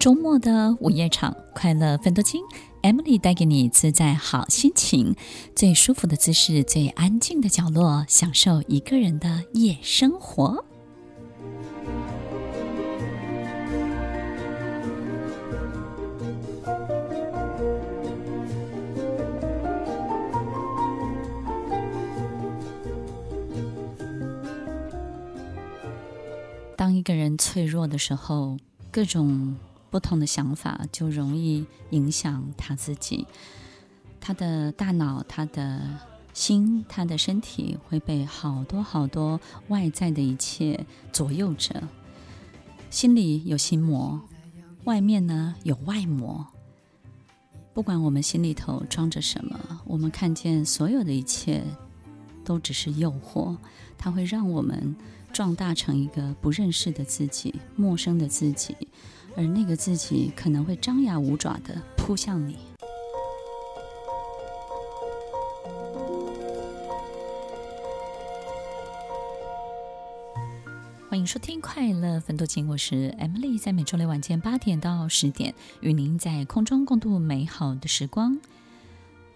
周末的午夜场，快乐分多金，Emily 带给你自在好心情，最舒服的姿势，最安静的角落，享受一个人的夜生活。当一个人脆弱的时候，各种不同的想法就容易影响他自己。他的大脑、他的心、他的身体会被好多好多外在的一切左右着。心里有心魔，外面呢有外魔。不管我们心里头装着什么，我们看见所有的一切都只是诱惑，它会让我们。壮大成一个不认识的自己，陌生的自己，而那个自己可能会张牙舞爪地扑向你。欢迎收听《快乐分多金》，我是 Emily，在每周六晚间八点到十点，与您在空中共度美好的时光。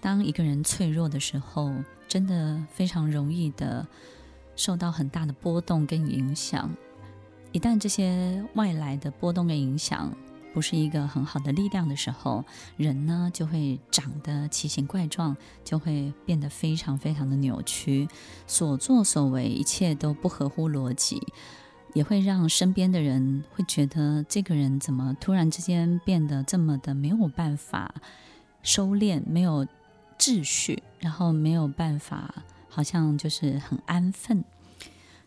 当一个人脆弱的时候，真的非常容易的。受到很大的波动跟影响，一旦这些外来的波动跟影响不是一个很好的力量的时候，人呢就会长得奇形怪状，就会变得非常非常的扭曲，所作所为一切都不合乎逻辑，也会让身边的人会觉得这个人怎么突然之间变得这么的没有办法收敛，没有秩序，然后没有办法。好像就是很安分。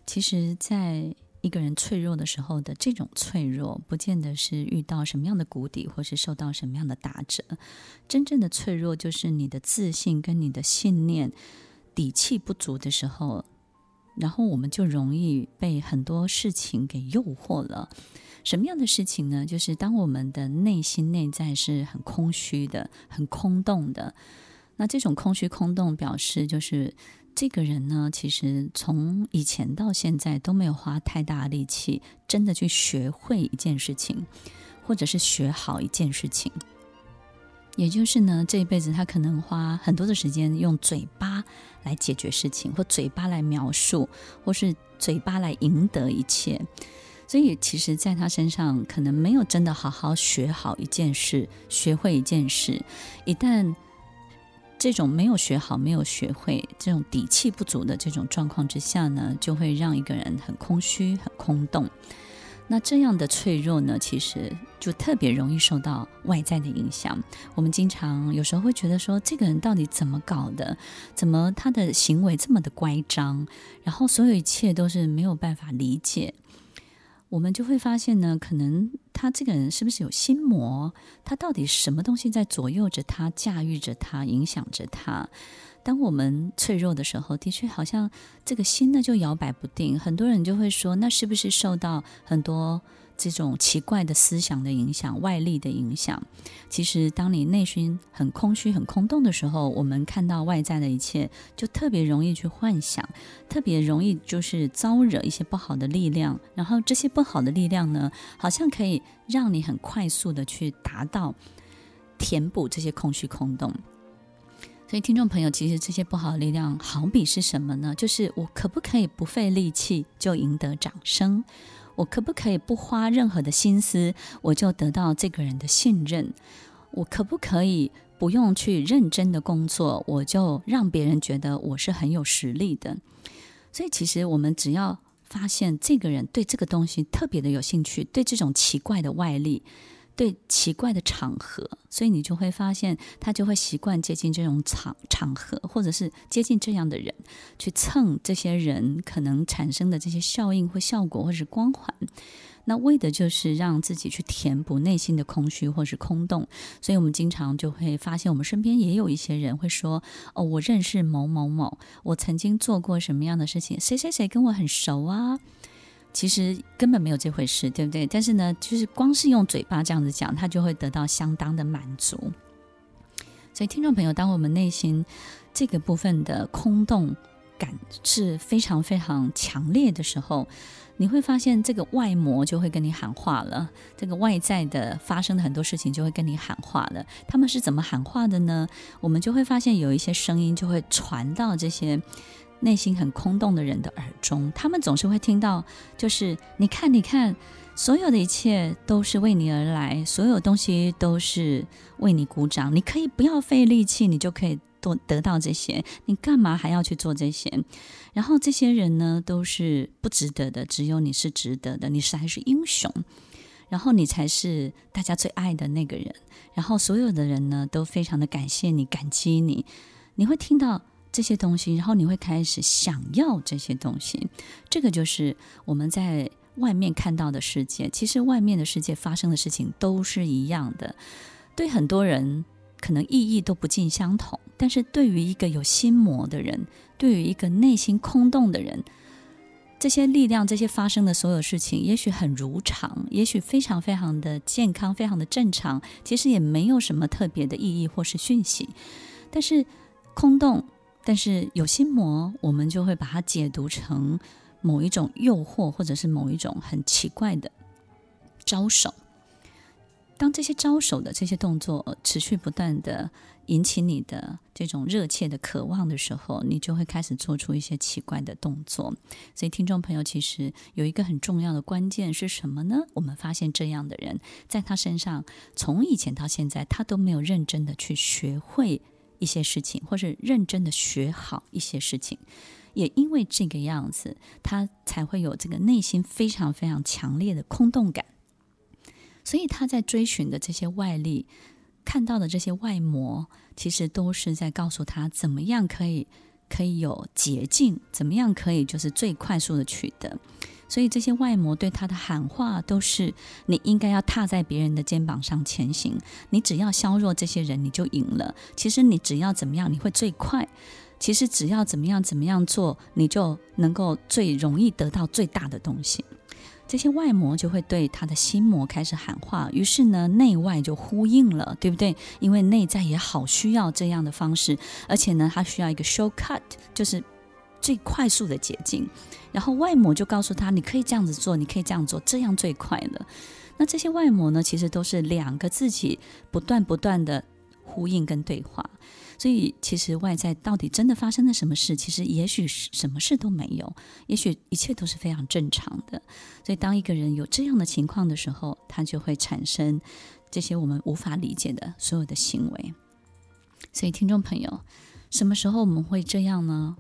其实，在一个人脆弱的时候的这种脆弱，不见得是遇到什么样的谷底，或是受到什么样的打折。真正的脆弱，就是你的自信跟你的信念底气不足的时候，然后我们就容易被很多事情给诱惑了。什么样的事情呢？就是当我们的内心内在是很空虚的、很空洞的，那这种空虚空洞表示就是。这个人呢，其实从以前到现在都没有花太大力气，真的去学会一件事情，或者是学好一件事情。也就是呢，这一辈子他可能花很多的时间用嘴巴来解决事情，或嘴巴来描述，或是嘴巴来赢得一切。所以，其实在他身上可能没有真的好好学好一件事，学会一件事。一旦这种没有学好、没有学会、这种底气不足的这种状况之下呢，就会让一个人很空虚、很空洞。那这样的脆弱呢，其实就特别容易受到外在的影响。我们经常有时候会觉得说，这个人到底怎么搞的？怎么他的行为这么的乖张？然后所有一切都是没有办法理解。我们就会发现呢，可能他这个人是不是有心魔？他到底什么东西在左右着他、驾驭着他、影响着他？当我们脆弱的时候，的确好像这个心呢就摇摆不定。很多人就会说，那是不是受到很多？这种奇怪的思想的影响，外力的影响，其实当你内心很空虚、很空洞的时候，我们看到外在的一切，就特别容易去幻想，特别容易就是招惹一些不好的力量。然后这些不好的力量呢，好像可以让你很快速的去达到填补这些空虚空洞。所以，听众朋友，其实这些不好的力量，好比是什么呢？就是我可不可以不费力气就赢得掌声？我可不可以不花任何的心思，我就得到这个人的信任？我可不可以不用去认真的工作，我就让别人觉得我是很有实力的？所以，其实我们只要发现这个人对这个东西特别的有兴趣，对这种奇怪的外力。对奇怪的场合，所以你就会发现他就会习惯接近这种场场合，或者是接近这样的人，去蹭这些人可能产生的这些效应或效果，或是光环。那为的就是让自己去填补内心的空虚或是空洞。所以我们经常就会发现，我们身边也有一些人会说：“哦，我认识某某某，我曾经做过什么样的事情，谁谁谁跟我很熟啊。”其实根本没有这回事，对不对？但是呢，就是光是用嘴巴这样子讲，他就会得到相当的满足。所以，听众朋友，当我们内心这个部分的空洞感是非常非常强烈的时候，你会发现这个外魔就会跟你喊话了，这个外在的发生的很多事情就会跟你喊话了。他们是怎么喊话的呢？我们就会发现有一些声音就会传到这些内心很空洞的人的耳中，他们总是会听到，就是你看，你看，所有的一切都是为你而来，所有东西都是为你鼓掌，你可以不要费力气，你就可以。多得到这些，你干嘛还要去做这些？然后这些人呢，都是不值得的，只有你是值得的，你是还是英雄，然后你才是大家最爱的那个人。然后所有的人呢，都非常的感谢你，感激你。你会听到这些东西，然后你会开始想要这些东西。这个就是我们在外面看到的世界。其实外面的世界发生的事情都是一样的，对很多人。可能意义都不尽相同，但是对于一个有心魔的人，对于一个内心空洞的人，这些力量、这些发生的所有事情，也许很如常，也许非常非常的健康，非常的正常，其实也没有什么特别的意义或是讯息。但是空洞，但是有心魔，我们就会把它解读成某一种诱惑，或者是某一种很奇怪的招手。当这些招手的这些动作持续不断地引起你的这种热切的渴望的时候，你就会开始做出一些奇怪的动作。所以，听众朋友，其实有一个很重要的关键是什么呢？我们发现这样的人，在他身上，从以前到现在，他都没有认真的去学会一些事情，或是认真的学好一些事情。也因为这个样子，他才会有这个内心非常非常强烈的空洞感。所以他在追寻的这些外力，看到的这些外魔，其实都是在告诉他怎么样可以可以有捷径，怎么样可以就是最快速的取得。所以这些外魔对他的喊话都是：你应该要踏在别人的肩膀上前行，你只要削弱这些人，你就赢了。其实你只要怎么样，你会最快。其实只要怎么样怎么样做，你就能够最容易得到最大的东西。这些外魔就会对他的心魔开始喊话，于是呢，内外就呼应了，对不对？因为内在也好需要这样的方式，而且呢，他需要一个 shortcut，就是最快速的捷径。然后外魔就告诉他，你可以这样子做，你可以这样做，这样最快了。那这些外魔呢，其实都是两个自己不断不断的呼应跟对话。所以，其实外在到底真的发生了什么事？其实也许什么事都没有，也许一切都是非常正常的。所以，当一个人有这样的情况的时候，他就会产生这些我们无法理解的所有的行为。所以，听众朋友，什么时候我们会这样呢？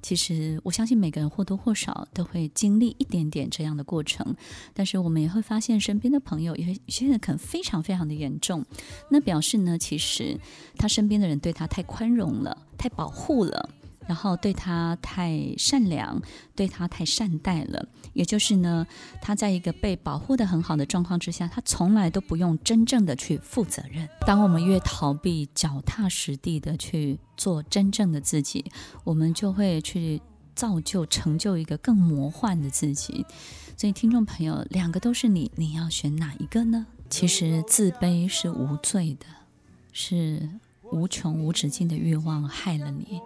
其实，我相信每个人或多或少都会经历一点点这样的过程，但是我们也会发现身边的朋友，有些人可能非常非常的严重，那表示呢，其实他身边的人对他太宽容了，太保护了。然后对他太善良，对他太善待了，也就是呢，他在一个被保护得很好的状况之下，他从来都不用真正的去负责任。当我们越逃避，脚踏实地的去做真正的自己，我们就会去造就、成就一个更魔幻的自己。所以，听众朋友，两个都是你，你要选哪一个呢？其实，自卑是无罪的，是无穷无止境的欲望害了你。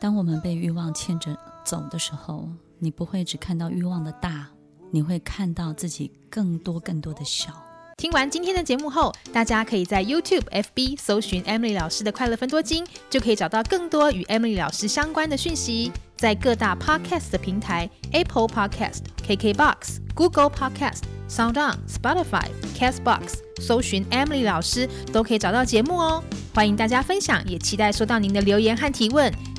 当我们被欲望牵着走的时候，你不会只看到欲望的大，你会看到自己更多更多的小。听完今天的节目后，大家可以在 YouTube、FB 搜寻 Emily 老师的快乐分多金，就可以找到更多与 Emily 老师相关的讯息。在各大 Podcast 的平台，Apple Podcast、KKBox、Google Podcast、SoundOn、Spotify、Castbox，搜寻 Emily 老师都可以找到节目哦。欢迎大家分享，也期待收到您的留言和提问。